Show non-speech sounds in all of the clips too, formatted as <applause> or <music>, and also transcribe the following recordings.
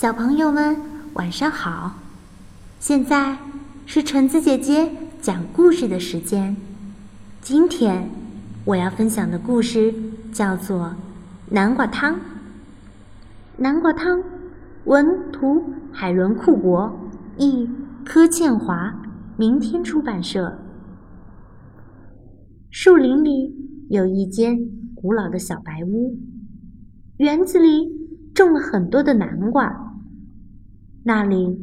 小朋友们，晚上好！现在是橙子姐姐讲故事的时间。今天我要分享的故事叫做《南瓜汤》。南瓜汤，文图海伦·库伯，译柯倩华，明天出版社。树林里有一间古老的小白屋，园子里种了很多的南瓜。那里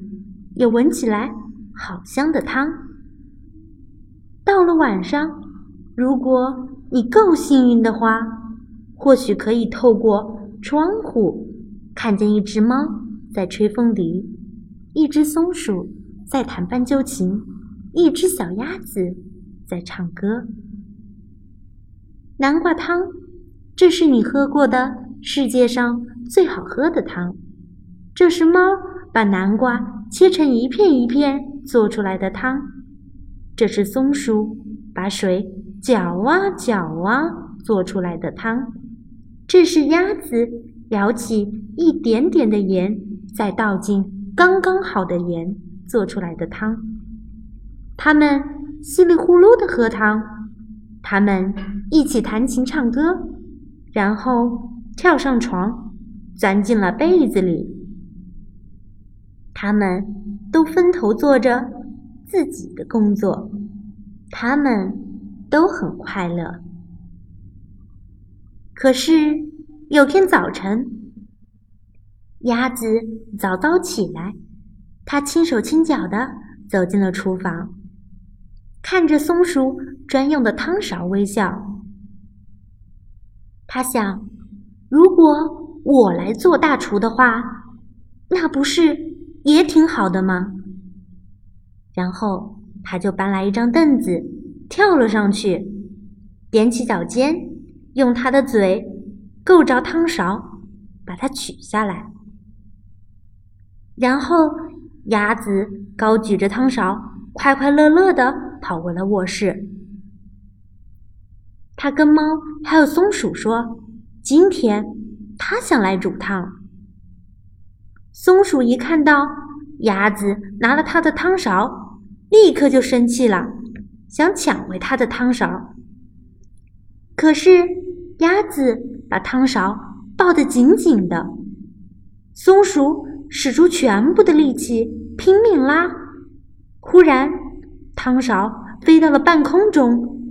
有闻起来好香的汤。到了晚上，如果你够幸运的话，或许可以透过窗户看见一只猫在吹风笛，一只松鼠在弹斑鸠琴，一只小鸭子在唱歌。南瓜汤，这是你喝过的世界上最好喝的汤。这是猫。把南瓜切成一片一片做出来的汤，这是松鼠把水搅啊搅啊做出来的汤，这是鸭子舀起一点点的盐，再倒进刚刚好的盐做出来的汤。他们稀里呼噜的喝汤，他们一起弹琴唱歌，然后跳上床，钻进了被子里。他们都分头做着自己的工作，他们都很快乐。可是有天早晨，鸭子早早起来，它轻手轻脚的走进了厨房，看着松鼠专用的汤勺微笑。他想，如果我来做大厨的话，那不是……也挺好的嘛。然后他就搬来一张凳子，跳了上去，踮起脚尖，用他的嘴够着汤勺，把它取下来。然后鸭子高举着汤勺，快快乐乐的跑回了卧室。他跟猫还有松鼠说：“今天他想来煮汤。”松鼠一看到鸭子拿了它的汤勺，立刻就生气了，想抢回它的汤勺。可是鸭子把汤勺抱得紧紧的，松鼠使出全部的力气拼命拉。忽然，汤勺飞到了半空中，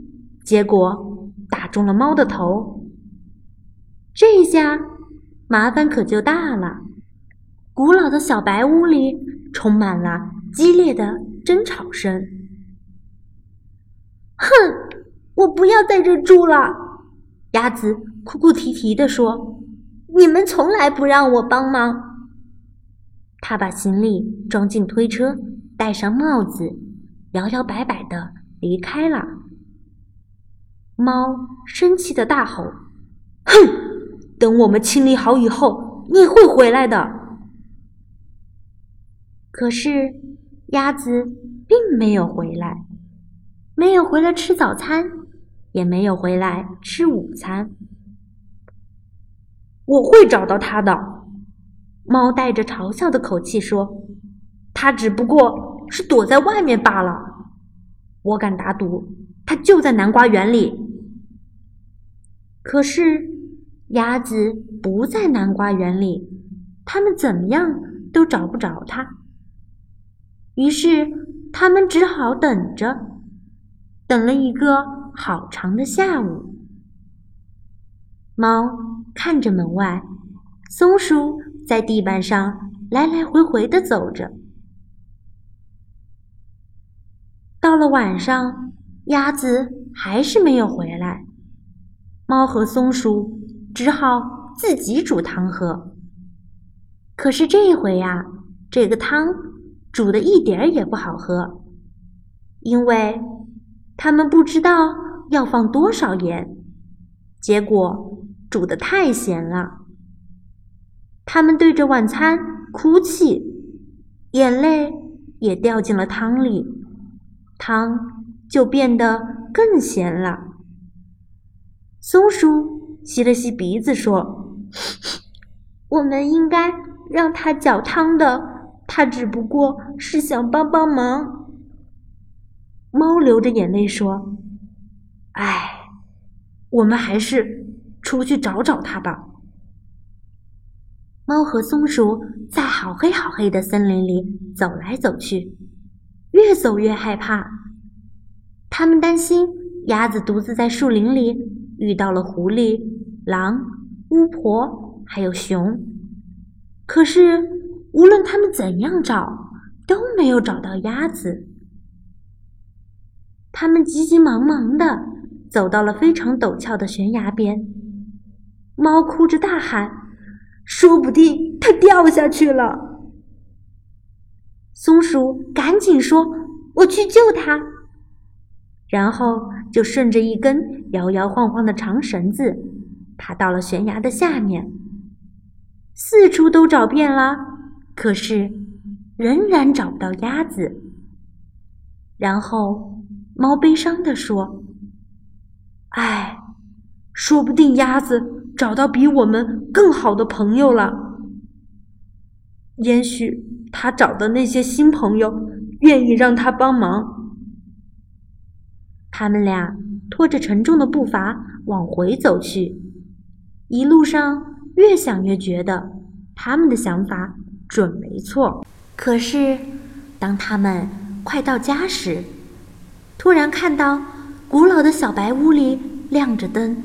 结果打中了猫的头。这下麻烦可就大了。古老的小白屋里充满了激烈的争吵声。哼，我不要在这住了！鸭子哭哭啼啼地说：“你们从来不让我帮忙。”他把行李装进推车，戴上帽子，摇摇摆摆的离开了。猫生气的大吼：“哼！等我们清理好以后，你会回来的。”可是，鸭子并没有回来，没有回来吃早餐，也没有回来吃午餐。我会找到它的，猫带着嘲笑的口气说：“它只不过是躲在外面罢了。我敢打赌，它就在南瓜园里。”可是，鸭子不在南瓜园里，它们怎么样都找不着它。于是，他们只好等着，等了一个好长的下午。猫看着门外，松鼠在地板上来来回回的走着。到了晚上，鸭子还是没有回来，猫和松鼠只好自己煮汤喝。可是这回呀，这个汤。煮的一点儿也不好喝，因为他们不知道要放多少盐，结果煮的太咸了。他们对着晚餐哭泣，眼泪也掉进了汤里，汤就变得更咸了。松鼠吸了吸鼻子说：“ <laughs> 我们应该让他搅汤的。他只不过是想帮帮忙。”猫流着眼泪说：“哎，我们还是出去找找他吧。”猫和松鼠在好黑好黑的森林里走来走去，越走越害怕。他们担心鸭子独自在树林里遇到了狐狸、狼、巫婆，还有熊。可是无论他们怎样找，都没有找到鸭子。他们急急忙忙地走到了非常陡峭的悬崖边，猫哭着大喊：“说不定它掉下去了！”松鼠赶紧说：“我去救它。”然后就顺着一根摇摇晃晃的长绳子，爬到了悬崖的下面。四处都找遍了，可是仍然找不到鸭子。然后。猫悲伤地说：“哎，说不定鸭子找到比我们更好的朋友了。也许他找的那些新朋友愿意让他帮忙。”他们俩拖着沉重的步伐往回走去，一路上越想越觉得他们的想法准没错。可是，当他们快到家时，突然看到古老的小白屋里亮着灯，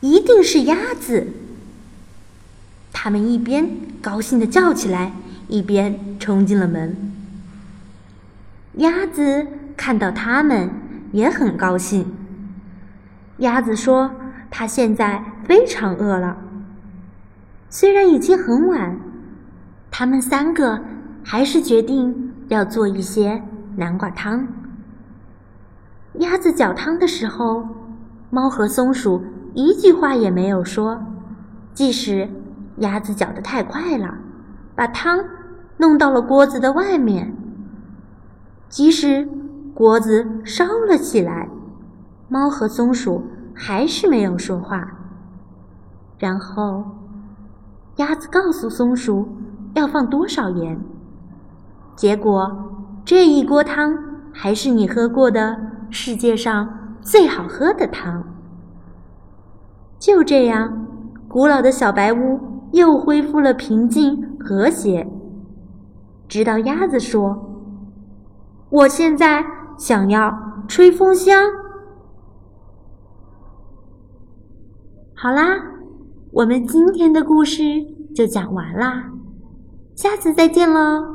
一定是鸭子。他们一边高兴的叫起来，一边冲进了门。鸭子看到他们也很高兴。鸭子说：“它现在非常饿了。”虽然已经很晚，他们三个还是决定要做一些。南瓜汤。鸭子搅汤的时候，猫和松鼠一句话也没有说。即使鸭子搅得太快了，把汤弄到了锅子的外面；即使锅子烧了起来，猫和松鼠还是没有说话。然后，鸭子告诉松鼠要放多少盐，结果。这一锅汤还是你喝过的世界上最好喝的汤。就这样，古老的小白屋又恢复了平静和谐。直到鸭子说：“我现在想要吹风箱。”好啦，我们今天的故事就讲完啦，下次再见喽。